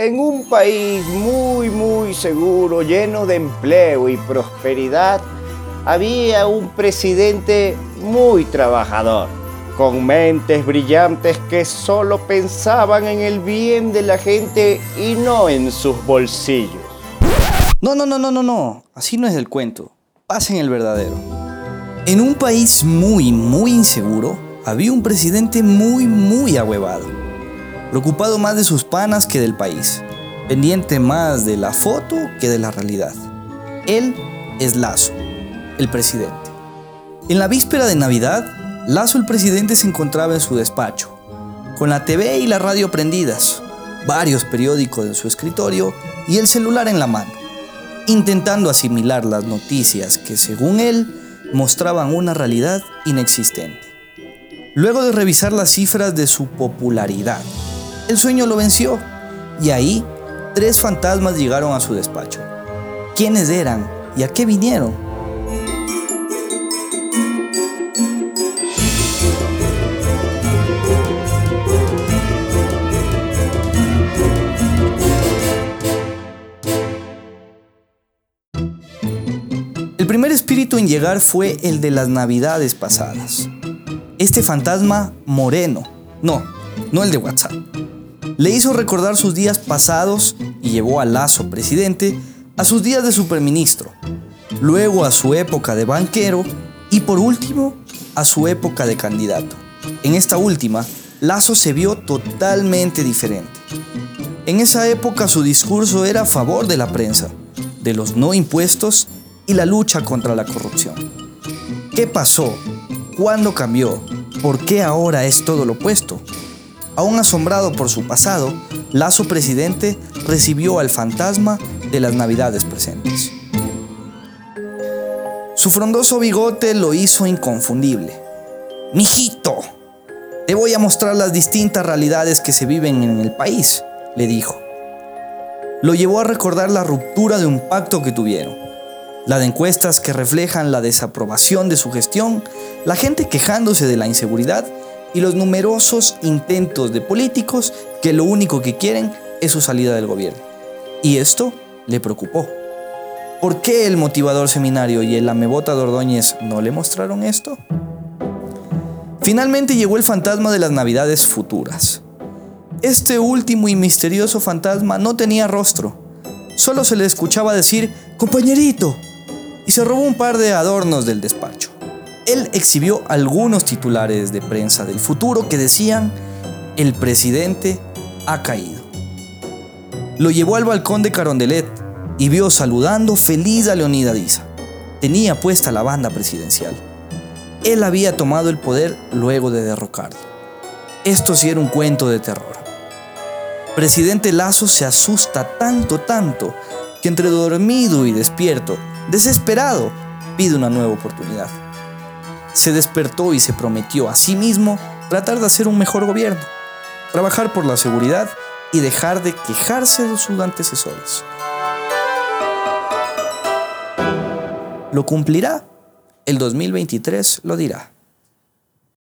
En un país muy, muy seguro, lleno de empleo y prosperidad, había un presidente muy trabajador, con mentes brillantes que solo pensaban en el bien de la gente y no en sus bolsillos. No, no, no, no, no, no. Así no es el cuento. Pasen el verdadero. En un país muy, muy inseguro, había un presidente muy, muy ahuevado. Preocupado más de sus panas que del país. Pendiente más de la foto que de la realidad. Él es Lazo, el presidente. En la víspera de Navidad, Lazo el presidente se encontraba en su despacho, con la TV y la radio prendidas, varios periódicos en su escritorio y el celular en la mano, intentando asimilar las noticias que según él mostraban una realidad inexistente. Luego de revisar las cifras de su popularidad, el sueño lo venció y ahí tres fantasmas llegaron a su despacho. ¿Quiénes eran y a qué vinieron? primer espíritu en llegar fue el de las navidades pasadas. Este fantasma moreno, no, no el de WhatsApp, le hizo recordar sus días pasados y llevó a Lazo, presidente, a sus días de superministro, luego a su época de banquero y por último a su época de candidato. En esta última, Lazo se vio totalmente diferente. En esa época su discurso era a favor de la prensa, de los no impuestos y la lucha contra la corrupción. ¿Qué pasó? ¿Cuándo cambió? ¿Por qué ahora es todo lo opuesto? Aún asombrado por su pasado, Lazo presidente recibió al fantasma de las navidades presentes. Su frondoso bigote lo hizo inconfundible. Mijito, te voy a mostrar las distintas realidades que se viven en el país, le dijo. Lo llevó a recordar la ruptura de un pacto que tuvieron la de encuestas que reflejan la desaprobación de su gestión, la gente quejándose de la inseguridad y los numerosos intentos de políticos que lo único que quieren es su salida del gobierno. Y esto le preocupó. ¿Por qué el motivador seminario y el amebota de Ordóñez no le mostraron esto? Finalmente llegó el fantasma de las navidades futuras. Este último y misterioso fantasma no tenía rostro. Solo se le escuchaba decir, compañerito, y se robó un par de adornos del despacho. Él exhibió algunos titulares de prensa del futuro que decían, el presidente ha caído. Lo llevó al balcón de Carondelet y vio saludando feliz a Leonidas Tenía puesta la banda presidencial. Él había tomado el poder luego de derrocarlo. Esto sí era un cuento de terror. Presidente Lazo se asusta tanto, tanto, que entre dormido y despierto Desesperado, pide una nueva oportunidad. Se despertó y se prometió a sí mismo tratar de hacer un mejor gobierno, trabajar por la seguridad y dejar de quejarse de sus antecesores. ¿Lo cumplirá? El 2023 lo dirá.